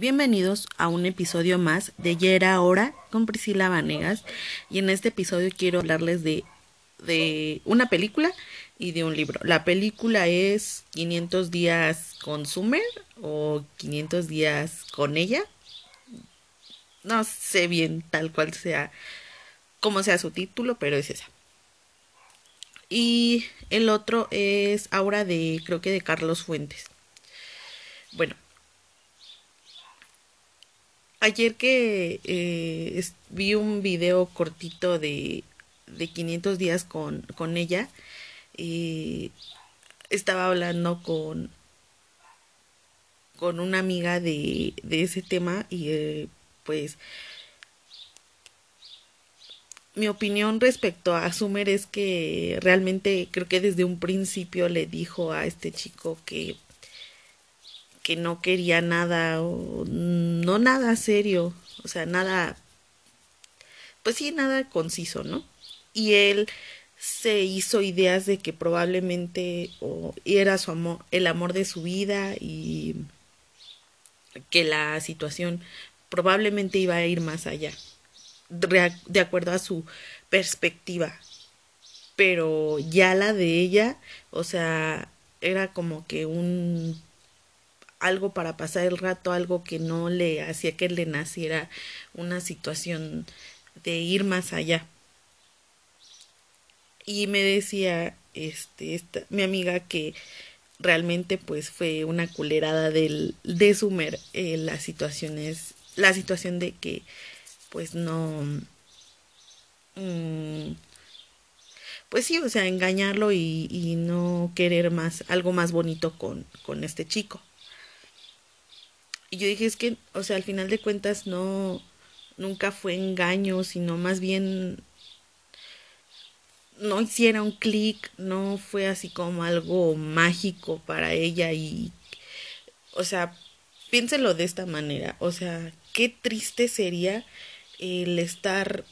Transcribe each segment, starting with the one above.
Bienvenidos a un episodio más de Ya era hora con Priscila Vanegas y en este episodio quiero hablarles de, de una película y de un libro. La película es 500 días con Summer o 500 días con ella. No sé bien tal cual sea, cómo sea su título, pero es esa. Y el otro es Aura de, creo que de Carlos Fuentes. Bueno, ayer que eh, vi un video cortito de, de 500 días con, con ella, y estaba hablando con, con una amiga de, de ese tema y eh, pues mi opinión respecto a Sumer es que realmente creo que desde un principio le dijo a este chico que que no quería nada o no nada serio, o sea, nada, pues sí, nada conciso, ¿no? Y él se hizo ideas de que probablemente era su amor, el amor de su vida y que la situación probablemente iba a ir más allá, de acuerdo a su perspectiva. Pero ya la de ella, o sea, era como que un algo para pasar el rato, algo que no le hacía que le naciera una situación de ir más allá. Y me decía este esta, mi amiga que realmente pues fue una culerada del de Sumer eh, las situaciones la situación de que pues no mm, pues sí o sea engañarlo y, y, no querer más algo más bonito con, con este chico y yo dije, es que, o sea, al final de cuentas no, nunca fue engaño, sino más bien no hiciera un clic, no fue así como algo mágico para ella y, o sea, piénselo de esta manera, o sea, qué triste sería el estar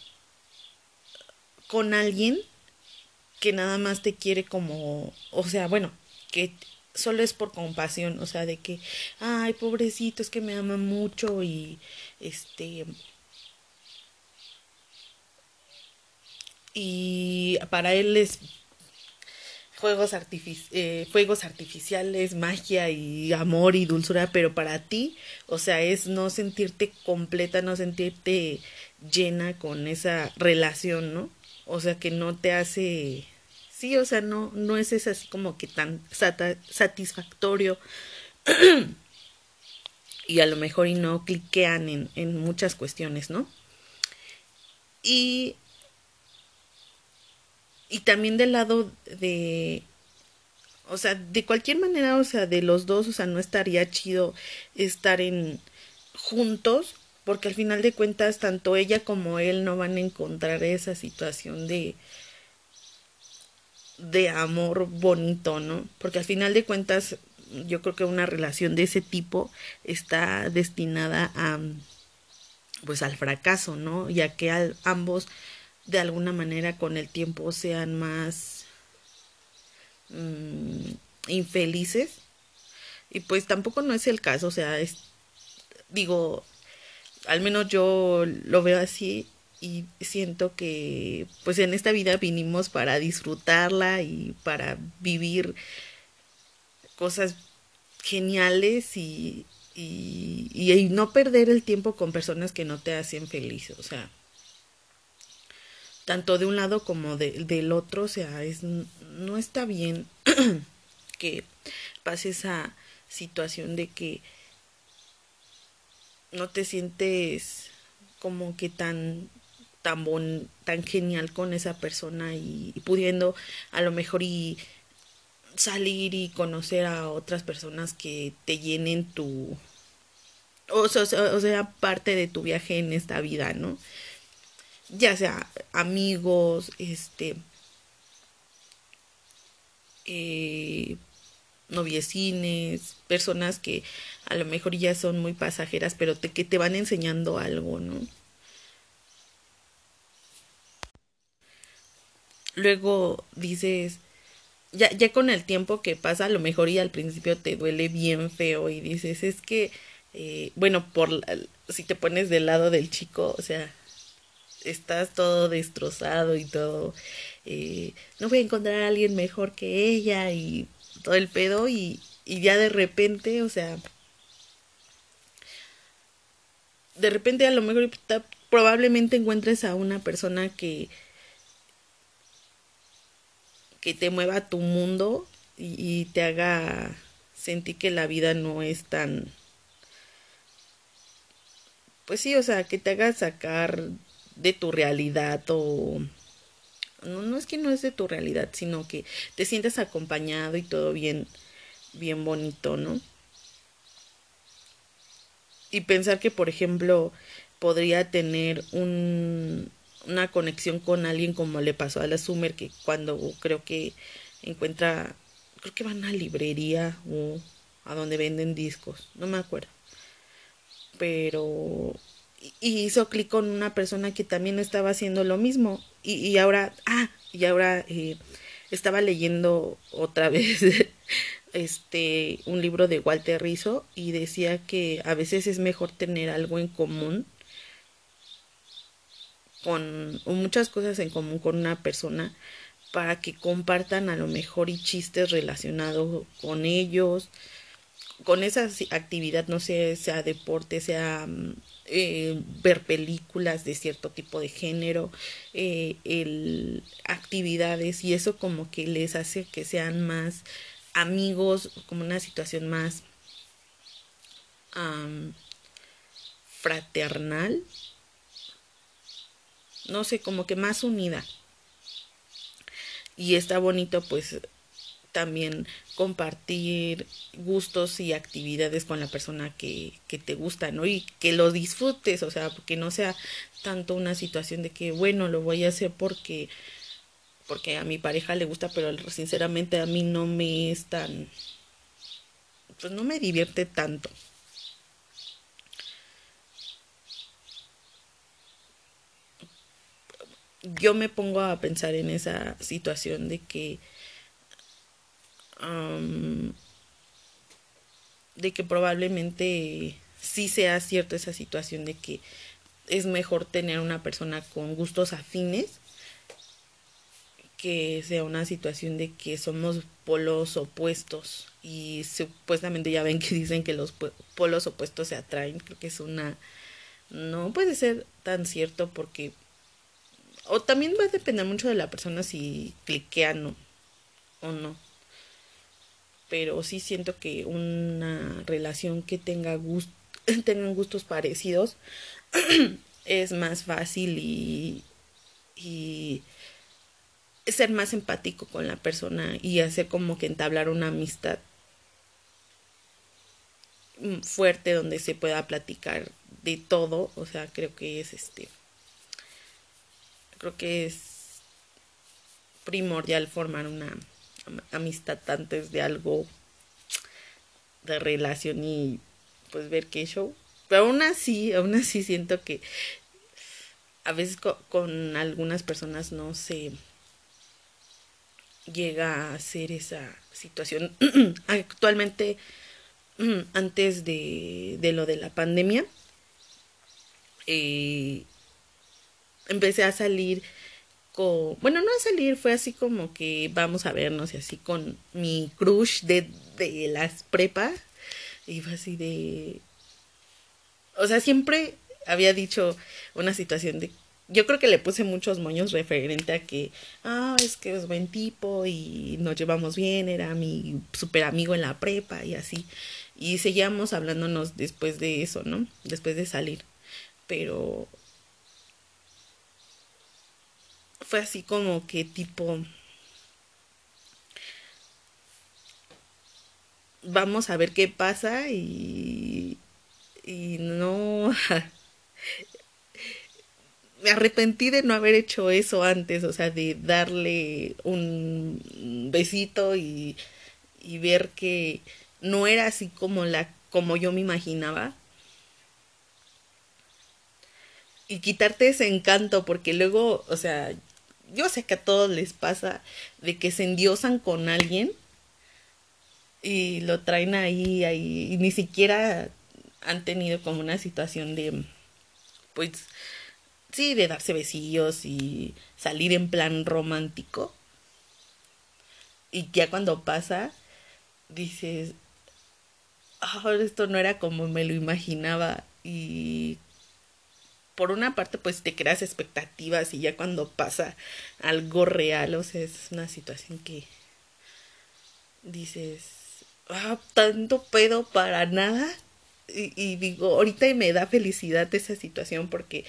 con alguien que nada más te quiere como, o sea, bueno, que solo es por compasión, o sea, de que, ay, pobrecito, es que me ama mucho y este y para él es juegos, eh, fuegos artificiales, magia y amor y dulzura, pero para ti, o sea, es no sentirte completa, no sentirte llena con esa relación, ¿no? O sea, que no te hace Sí, o sea, no, no es así como que tan satisfactorio. y a lo mejor y no cliquean en, en muchas cuestiones, ¿no? Y, y también del lado de, o sea, de cualquier manera, o sea, de los dos, o sea, no estaría chido estar en juntos, porque al final de cuentas, tanto ella como él no van a encontrar esa situación de, de amor bonito, ¿no? Porque al final de cuentas yo creo que una relación de ese tipo está destinada a pues al fracaso, ¿no? Ya que ambos de alguna manera con el tiempo sean más mm, infelices y pues tampoco no es el caso, o sea, es digo, al menos yo lo veo así y siento que pues en esta vida vinimos para disfrutarla y para vivir cosas geniales y, y, y, no perder el tiempo con personas que no te hacen feliz, o sea, tanto de un lado como de, del otro, o sea, es, no está bien que pase esa situación de que no te sientes como que tan tan bon, tan genial con esa persona y, pudiendo a lo mejor y salir y conocer a otras personas que te llenen tu o sea, o sea, parte de tu viaje en esta vida, ¿no? Ya sea amigos, este eh, noviecines, personas que a lo mejor ya son muy pasajeras, pero que te van enseñando algo, ¿no? Luego dices, ya, ya con el tiempo que pasa, a lo mejor y al principio te duele bien feo y dices, es que eh, bueno, por si te pones del lado del chico, o sea, estás todo destrozado y todo, eh, no voy a encontrar a alguien mejor que ella y todo el pedo y, y ya de repente, o sea, de repente a lo mejor probablemente encuentres a una persona que que te mueva tu mundo y, te haga sentir que la vida no es tan pues sí, o sea, que te haga sacar de tu realidad o no, no es que no es de tu realidad, sino que te sientes acompañado y todo bien bien bonito, ¿no? Y pensar que, por ejemplo, podría tener un, una conexión con alguien como le pasó a la Sumer, que cuando creo que encuentra, creo que va a librería o a donde venden discos, no me acuerdo. Pero y hizo clic con una persona que también estaba haciendo lo mismo y, y ahora, ah, y ahora eh, estaba leyendo otra vez este un libro de Walter Rizzo y decía que a veces es mejor tener algo en común con muchas cosas en común con una persona para que compartan a lo mejor y chistes relacionados con ellos, con esa actividad, no sé, sea deporte, sea mm, eh, ver películas de cierto tipo de género, eh, el, actividades y eso como que les hace que sean más amigos, como una situación más fraternal, no sé, como que más unida. Y está bonito pues también compartir gustos y actividades con la persona que, que te gusta, ¿no? Y que lo disfrutes, o sea, que no sea tanto una situación de que, bueno, lo voy a hacer porque porque a mi pareja le gusta, pero sinceramente a mí no me es tan, pues no me divierte tanto. Yo me pongo a pensar en esa situación de que de que probablemente sí sea cierto esa situación de que es mejor tener una persona con gustos afines que sea una situación de que somos polos opuestos y supuestamente ya ven que dicen que los polos opuestos se atraen, creo que es una no puede ser tan cierto porque o también va a depender mucho de la persona si cliquean o, o no. Pero sí siento que una relación que tenga gust tengan gustos parecidos es más fácil y y ser más empático con la persona y hacer como que entablar una amistad fuerte donde se pueda platicar de todo, o sea, creo que es este creo que es primordial formar una amistad antes de algo de relación y pues ver qué show. Pero aún así, aún así siento que a veces con algunas personas no se llega a ser esa situación. Actualmente, antes de, de, lo de la pandemia, eh, empecé a salir con, bueno, no a salir, fue así como que vamos a vernos y así con mi crush de, de las prepas. Y fue así de... O sea, siempre había dicho una situación de yo creo que le puse muchos moños referente a que, ah, es que es buen tipo y nos llevamos bien, era mi super amigo en la prepa y así. Y seguíamos hablándonos después de eso, ¿no? Después de salir. Pero fue así como que tipo... Vamos a ver qué pasa y... Y no... me arrepentí de no haber hecho eso antes, o sea, de darle un besito y, y ver que no era así como la como yo me imaginaba. Y quitarte ese encanto, porque luego, o sea, yo sé que a todos les pasa de que se endiosan con alguien y lo traen ahí, ahí, y ni siquiera han tenido como una situación de, pues, sí, de darse besillos y salir en plan romántico. Y ya cuando pasa, dices, oh, esto no era como me lo imaginaba. Y por una parte, pues te creas expectativas y ya cuando pasa algo real, o sea, es una situación que dices, ah, tanto pedo para nada y, digo, ahorita me da felicidad esa situación porque,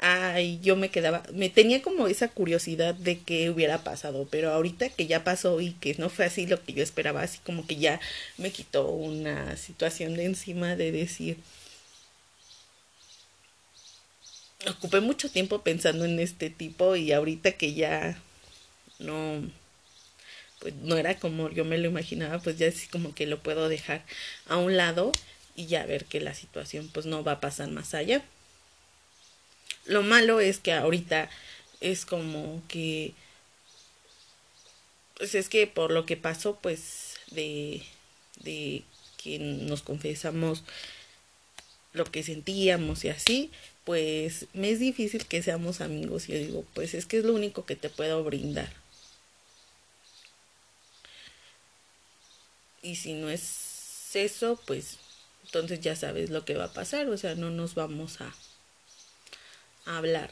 ay, yo me quedaba, me tenía como esa curiosidad de qué hubiera pasado, pero ahorita que ya pasó y que no fue así lo que yo esperaba, así como que ya me quitó una situación de encima de decir, ocupé mucho tiempo pensando en este tipo y ahorita que ya no pues no era como yo me lo imaginaba, pues ya así como que lo puedo dejar a un lado y ya ver que la situación pues no va a pasar más allá. Lo malo es que ahorita es como que pues es que por lo que pasó pues de de que nos confesamos lo que sentíamos y así, pues me es difícil que seamos amigos. Y yo digo, pues es que es lo único que te puedo brindar. Y si no es eso, pues entonces ya sabes lo que va a pasar, o sea, no nos vamos a, hablar.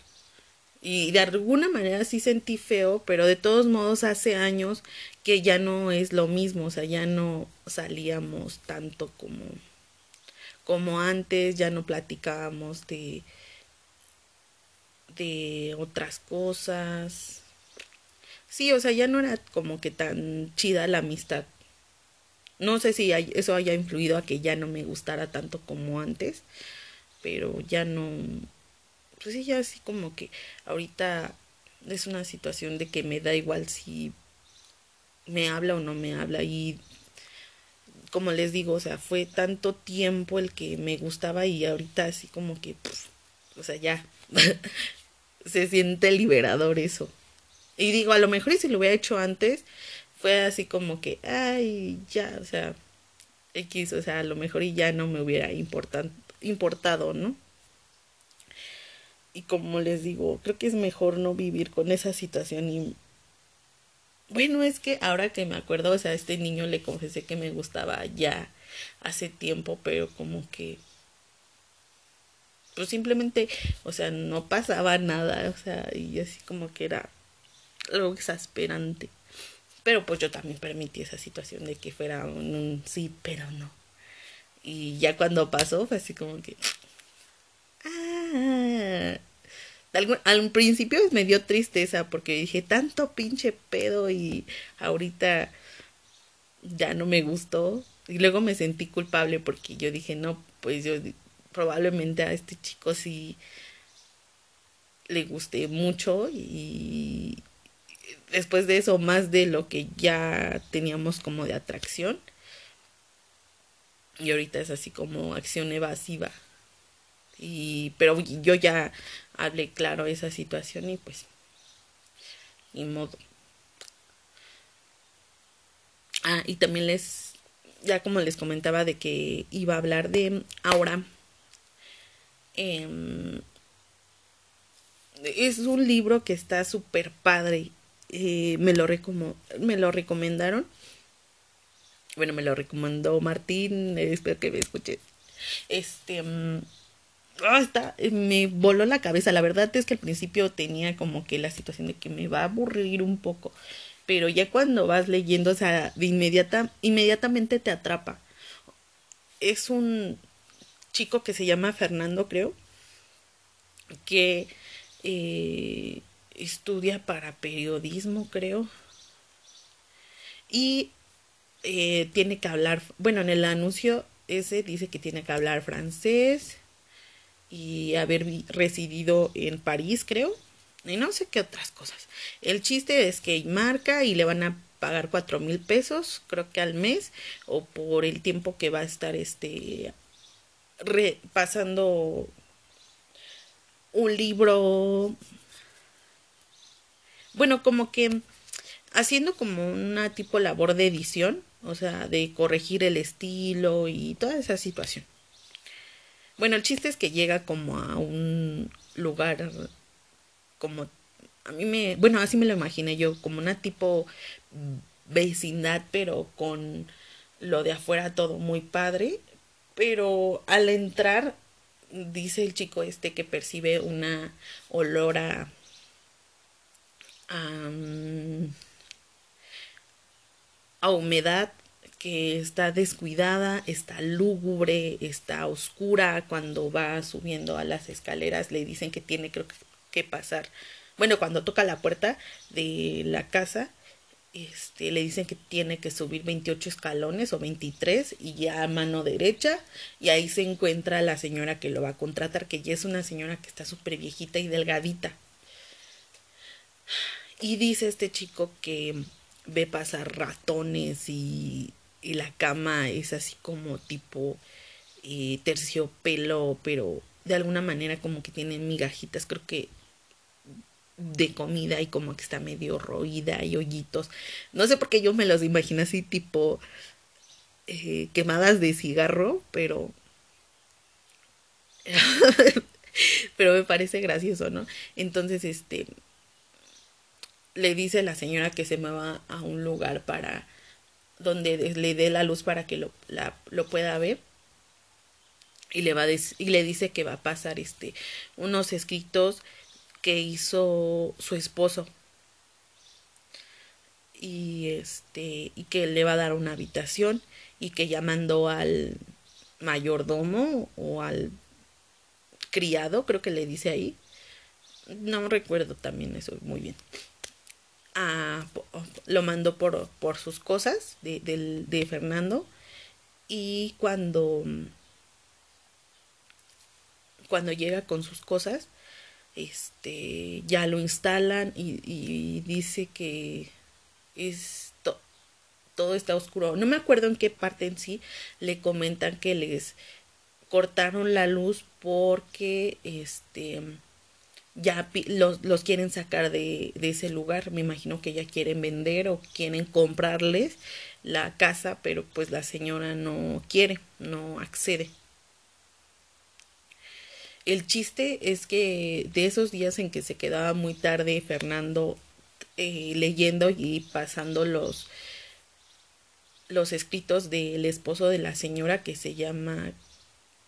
Y de alguna manera sí sentí feo, pero de todos modos hace años que ya no es lo mismo, o sea, ya no salíamos tanto como como antes, ya no platicábamos de de otras cosas. Sí, o sea, ya no era como que tan chida la amistad. No sé si eso haya influido a que ya no me gustara tanto como antes, pero ya no, pues sí, ya así como que ahorita es una situación de que me da igual si me habla o no me habla. Y como les digo, o sea, fue tanto tiempo el que me gustaba y ahorita así como que, o sea, ya se siente liberador eso. Y digo, a lo mejor si lo hubiera hecho antes, fue así como que, ay, ya, o sea, X, o sea, a lo mejor y ya no me hubiera importado, ¿no? Y como les digo, creo que es mejor no vivir con esa situación y bueno, es que ahora que me acuerdo, o sea, a este niño le confesé que me gustaba ya hace tiempo, pero como que pues simplemente, o sea, no pasaba nada, o sea, y así como que era algo exasperante. Pero pues yo también permití esa situación de que fuera un, sí, pero no. Y ya cuando pasó fue así como que... Ah, al principio me dio tristeza porque dije tanto pinche pedo y ahorita ya no me gustó. Y luego me sentí culpable porque yo dije, no, pues yo probablemente a este chico sí le guste mucho y, después de eso más de lo que ya teníamos como de atracción. Y ahorita es así como acción evasiva. Y pero yo ya hablé claro esa situación y pues ni modo. Ah, y también les ya como les comentaba de que iba a hablar de ahora em, es un libro que está súper padre eh, me, lo me lo recomendaron. Bueno, me lo recomendó Martín, espero que me escuche. Este... Ah, está, me voló la cabeza. La verdad es que al principio tenía como que la situación de que me va a aburrir un poco. Pero ya cuando vas leyendo, o sea, de inmediata, inmediatamente te atrapa. Es un chico que se llama Fernando, creo. Que eh, estudia para periodismo, creo. Y eh, tiene que hablar, bueno, en el anuncio ese dice que tiene que hablar francés y haber residido en París, creo. Y no sé qué otras cosas. El chiste es que marca y le van a pagar cuatro mil pesos, creo que al mes, o por el tiempo que va a estar este repasando un libro bueno, como que haciendo como una tipo labor de edición, o sea, de corregir el estilo y toda esa situación. Bueno, el chiste es que llega como a un lugar como a mí me, bueno, así me lo imaginé yo, como una tipo vecindad, pero con lo de afuera todo muy padre, pero al entrar dice el chico este que percibe una olor a, a, humedad que está descuidada, está lúgubre, está oscura. Cuando va subiendo a las escaleras le dicen que tiene creo que pasar. Bueno, cuando toca la puerta de la casa, este, le dicen que tiene que subir 28 escalones o 23 y ya a mano derecha y ahí se encuentra la señora que lo va a contratar, que ya es una señora que está súper viejita y delgadita. Y dice este chico que ve pasar ratones y, y la cama es así como tipo eh, terciopelo, pero de alguna manera como que tiene migajitas, creo que de comida y como que está medio roída y hoyitos. No sé por qué yo me los imagino así tipo eh, quemadas de cigarro, pero... pero me parece gracioso, ¿no? Entonces, este, le dice la señora que se mueva a un lugar para donde le dé la luz para que lo, la, lo pueda ver y le va a y le dice que va a pasar este unos escritos que hizo su esposo. Y este y que le va a dar una habitación y que ya mandó al mayordomo o al criado creo que le dice ahí. No recuerdo también eso muy bien. Ah, lo mandó por, por sus cosas de, de Fernando. Y cuando cuando llega con sus cosas este ya lo instalan y, dice que es todo está oscuro. No me acuerdo en qué parte en sí le comentan que les cortaron la luz porque este ya los, los quieren sacar de, de, ese lugar. Me imagino que ya quieren vender o quieren comprarles la casa, pero pues la señora no quiere, no accede. El chiste es que de esos días en que se quedaba muy tarde Fernando eh, leyendo y pasando los, los escritos del esposo de la señora que se llama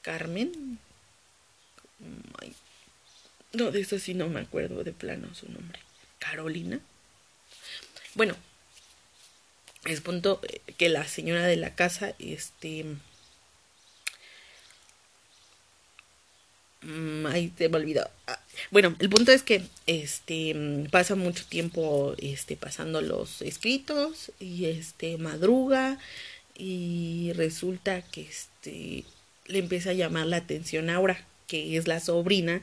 Carmen. No, de eso sí no me acuerdo de plano su nombre. Carolina. Bueno, es punto eh, que la señora de la casa, este, Mm, ahí se me olvidó. Ah, bueno, el punto es que este pasa mucho tiempo este pasando los escritos y este madruga y resulta que este le empieza a llamar la atención Aura, que es la sobrina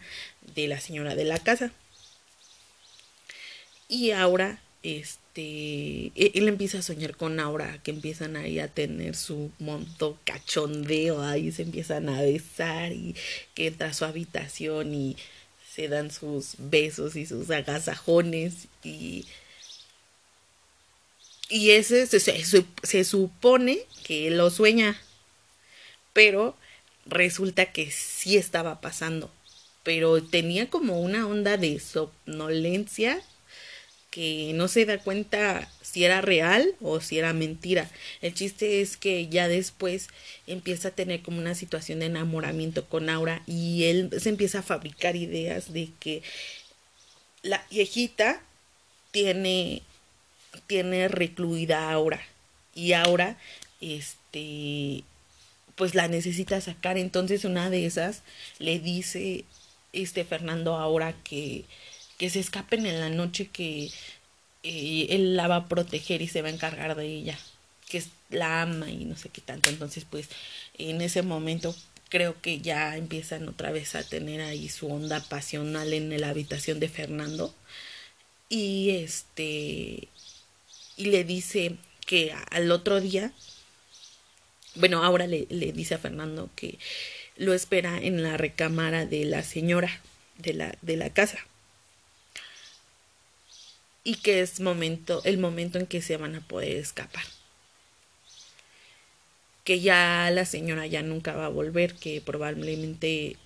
de la señora de la casa. Y Aura este este, e-, él empieza a soñar con Aura, que empiezan ahí a tener su monto cachondeo, ahí se empiezan a besar y que entra a su habitación y se dan sus besos y sus agasajones y y ese se, se, supone que lo sueña, pero resulta que sí estaba pasando, pero tenía como una onda de somnolencia que no se da cuenta si era real o si era mentira. El chiste es que ya después empieza a tener como una situación de enamoramiento con Aura y él se empieza a fabricar ideas de que la viejita tiene tiene recluida a Aura y Aura este pues la necesita sacar entonces una de esas le dice este Fernando ahora que que se escapen en la noche que eh, él la va a proteger y se va a encargar de ella, que la ama y no sé qué tanto. Entonces, pues en ese momento creo que ya empiezan otra vez a tener ahí su onda pasional en la habitación de Fernando. Y este y le dice que al otro día, bueno, ahora le, le dice a Fernando que lo espera en la recámara de la señora de la, de la casa y que es momento, el momento en que se van a poder escapar. que ya la señora ya nunca va a volver, que probablemente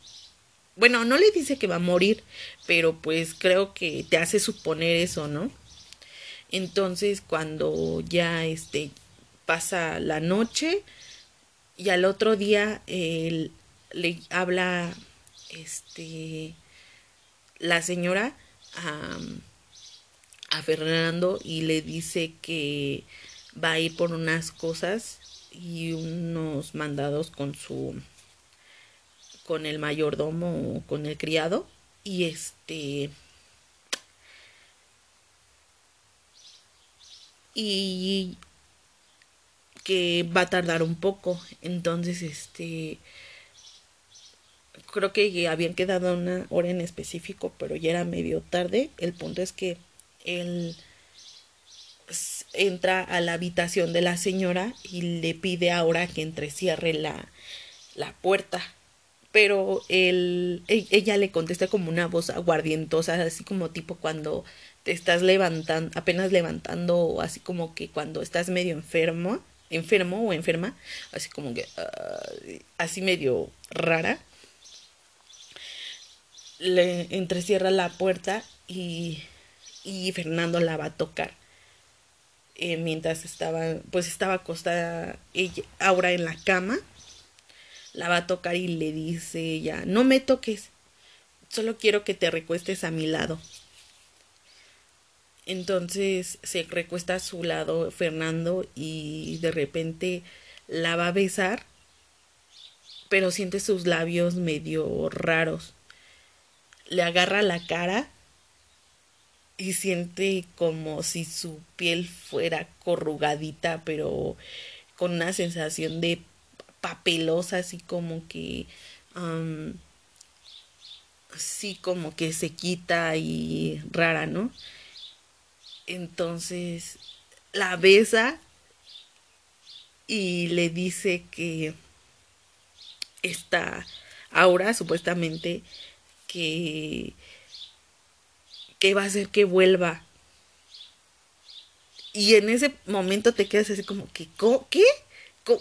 bueno, no le dice que va a morir, pero pues creo que te hace suponer eso, ¿no? Entonces, cuando ya este pasa la noche y al otro día le habla este la señora a Fernando y le dice que va a ir por unas cosas y unos mandados con su con el mayordomo o con el criado. Y este y que va a tardar un poco. Entonces este creo que habían quedado una hora en específico pero ya era medio tarde. El punto es que él entra a la habitación de la señora y le pide ahora que entrecierre la, la puerta pero él, e, ella le contesta como una voz aguardientosa, así como tipo cuando te estás levantando, apenas levantando, así como que cuando estás medio enfermo, enfermo o enferma, así como que, uh, así medio rara. Le entrecierra la puerta y, y Fernando la va a tocar. Eh, mientras estaba, pues estaba acostada ella, ahora en la cama la va a tocar y le dice ella, no me toques, solo quiero que te recuestes a mi lado. Entonces se recuesta a su lado Fernando y de repente la va a besar, pero siente sus labios medio raros. Le agarra la cara y siente como si su piel fuera corrugadita, pero con una sensación de papelosa, así como que, así como que se quita y rara, ¿no? Entonces la besa y le dice que está ahora supuestamente que que va a hacer que vuelva y en ese momento te quedas así como que ¿qué?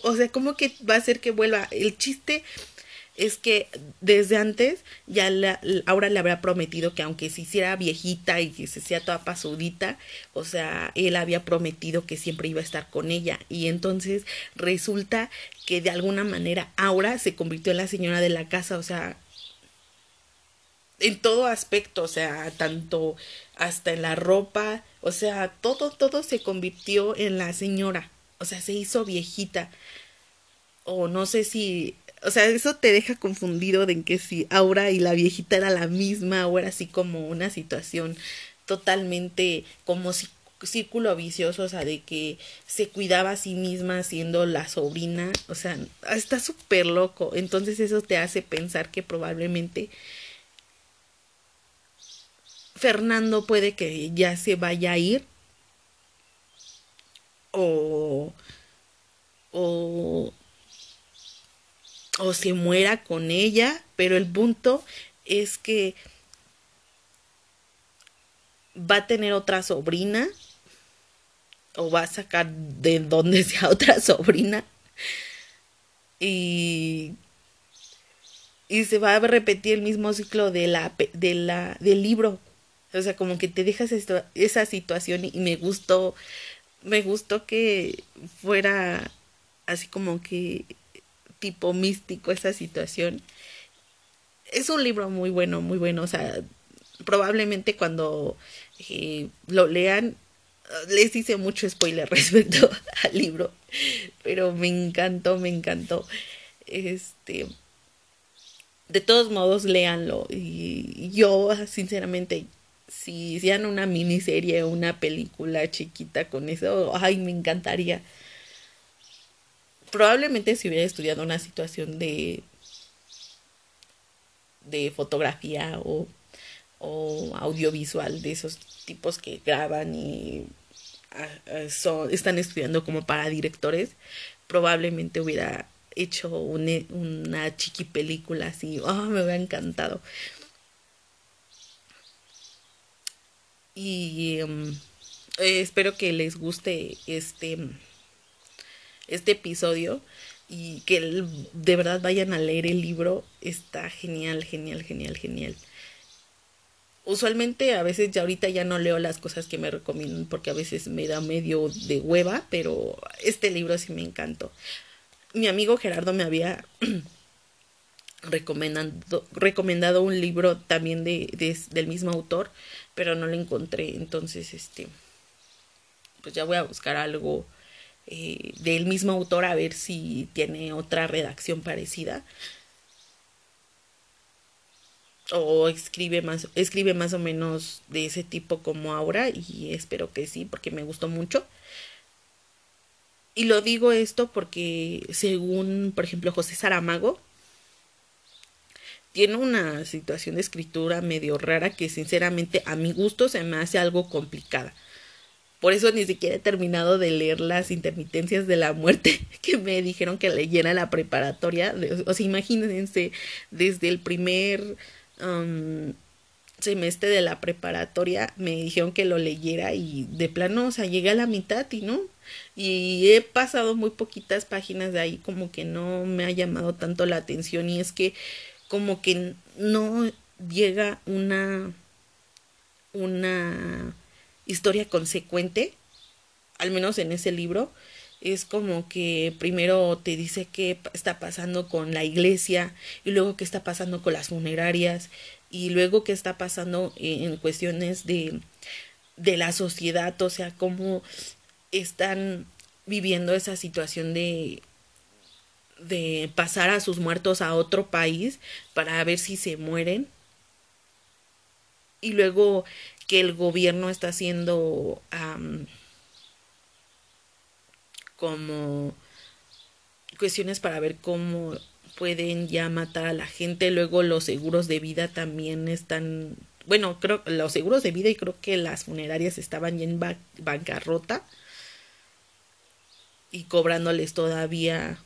o sea, ¿cómo que va a hacer que vuelva? El chiste es que desde antes ya la, ahora le habrá prometido que aunque se hiciera viejita y que se sea toda pasudita, o sea, él había prometido que siempre iba a estar con ella y entonces resulta que de alguna manera ahora se convirtió en la señora de la casa, o sea, en todo aspecto, o sea, tanto hasta en la ropa, o sea, todo, todo se convirtió en la señora o sea, se hizo viejita. O no sé si, o sea, eso te deja confundido de que si Aura y la viejita era la misma o era así como una situación totalmente como si círculo vicioso, o sea, de que se cuidaba a sí misma siendo la sobrina, o sea, está súper loco. Entonces eso te hace pensar que probablemente Fernando puede que ya se vaya a ir. O, o, o se muera con ella, pero el punto es que va a tener otra sobrina o va a sacar de donde sea otra sobrina y y se va a repetir el mismo ciclo de la de la del libro o sea como que te dejas esa situación y me gustó me gustó que fuera así como que tipo místico esa situación. Es un libro muy bueno, muy bueno. O sea, probablemente cuando eh, lo lean les hice mucho spoiler respecto al libro, pero me encantó, me encantó. Este, de todos modos, léanlo. Y yo, sinceramente, si hicieran una miniserie o una película chiquita con eso, ay, me encantaría. Probablemente si hubiera estudiado una situación de de fotografía o, o audiovisual de esos tipos que graban y ah, ah, son, están estudiando como para directores, probablemente hubiera hecho una chiqui película así, oh, me hubiera encantado. Y em, espero que les guste este este episodio y que de verdad vayan a leer el libro. Está genial, genial, genial, genial. Usualmente a veces ya ahorita ya no leo las cosas que me recomiendan porque a veces me da medio de hueva, pero este libro sí me encantó. Mi amigo Gerardo me había recomendado, recomendado un libro también de, del mismo autor, pero no lo encontré. Entonces, este, pues ya voy a buscar algo eh, del mismo autor a ver si tiene otra redacción parecida. O escribe más, escribe más o menos de ese tipo como ahora y espero que sí, porque me gustó mucho. Y lo digo esto porque según, por ejemplo, José Saramago, tiene una situación de escritura medio rara que sinceramente a mi gusto se me hace algo complicada. Por eso ni siquiera he terminado de leer las intermitencias de la muerte que me dijeron que leyera la preparatoria. O sea, imagínense, desde el primer um, semestre de la preparatoria me dijeron que lo leyera y de plano, o sea, llegué a la mitad y no. Y he pasado muy poquitas páginas de ahí como que no me ha llamado tanto la atención y es que como que no llega una una historia consecuente, al menos en ese libro, es como que primero te dice qué está pasando con la iglesia y luego qué está pasando con las funerarias y luego qué está pasando en cuestiones de, de la sociedad, o sea, cómo están viviendo esa situación de de pasar a sus muertos a otro país para ver si se mueren y luego que el gobierno está haciendo como cuestiones para ver cómo pueden ya matar a la gente. Luego los seguros de vida también están, bueno, creo los seguros de vida y creo que las funerarias estaban ya en bancarrota y cobrándoles todavía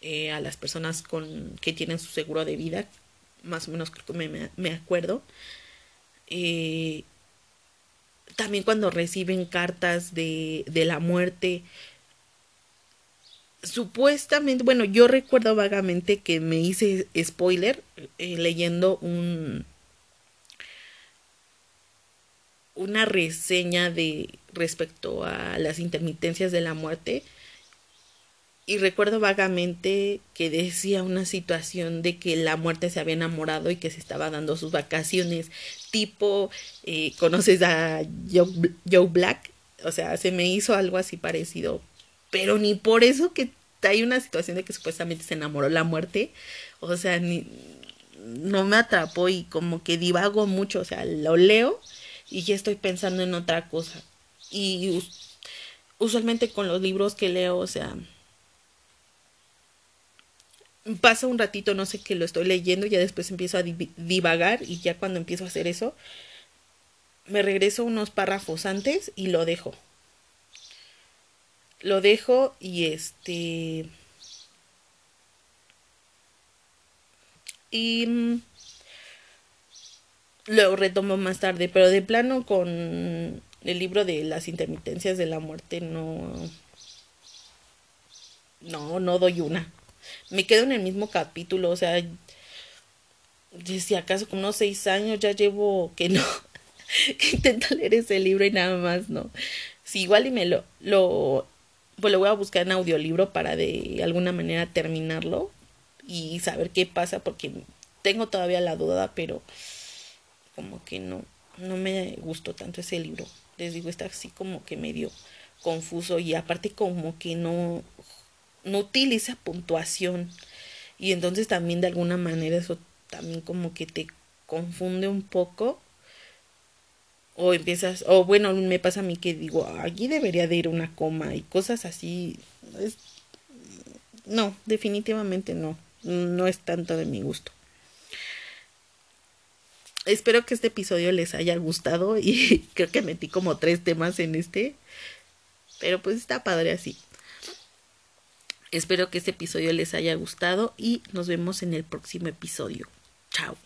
eh, a las personas con que tienen su seguro de vida, más o menos creo que me, acuerdo. Eh, también cuando reciben cartas de, de la muerte, supuestamente, bueno, yo recuerdo vagamente que me hice spoiler eh, leyendo un una reseña de respecto a las intermitencias de la muerte y recuerdo vagamente que decía una situación de que la muerte se había enamorado y que se estaba dando sus vacaciones, tipo, eh, ¿conoces a Joe, Black? O sea, se me hizo algo así parecido, pero ni por eso que hay una situación de que supuestamente se enamoró la muerte, o sea, ni, no me atrapó y como que divago mucho, o sea, lo leo y ya estoy pensando en otra cosa. Y usualmente con los libros que leo, o sea, pasa un ratito, no sé qué lo estoy leyendo, ya después empiezo a divagar y ya cuando empiezo a hacer eso, me regreso unos párrafos antes y lo dejo. Lo dejo y este... Y mm, lo retomo más tarde, pero de plano con el libro de las intermitencias de la muerte no... No, no doy una me quedo en el mismo capítulo, o sea, si acaso con unos seis años ya llevo que no, que intento leer ese libro y nada más, ¿no? Si igual y me lo, lo, pues lo voy a buscar en audiolibro para de alguna manera terminarlo y saber qué pasa, porque tengo todavía la duda, pero como que no, no me gustó tanto ese libro. Les digo, está así como que medio confuso y aparte como que no no utiliza puntuación. Y entonces también de alguna manera eso también como que te confunde un poco. O empiezas o bueno me pasa a mí que digo aquí debería de ir una coma y cosas así. No definitivamente no no es tanto de mi gusto. Espero que este episodio les haya gustado y creo que metí como tres temas en este pero pues está padre así Espero que este episodio les haya gustado y nos vemos en el próximo episodio. Chao.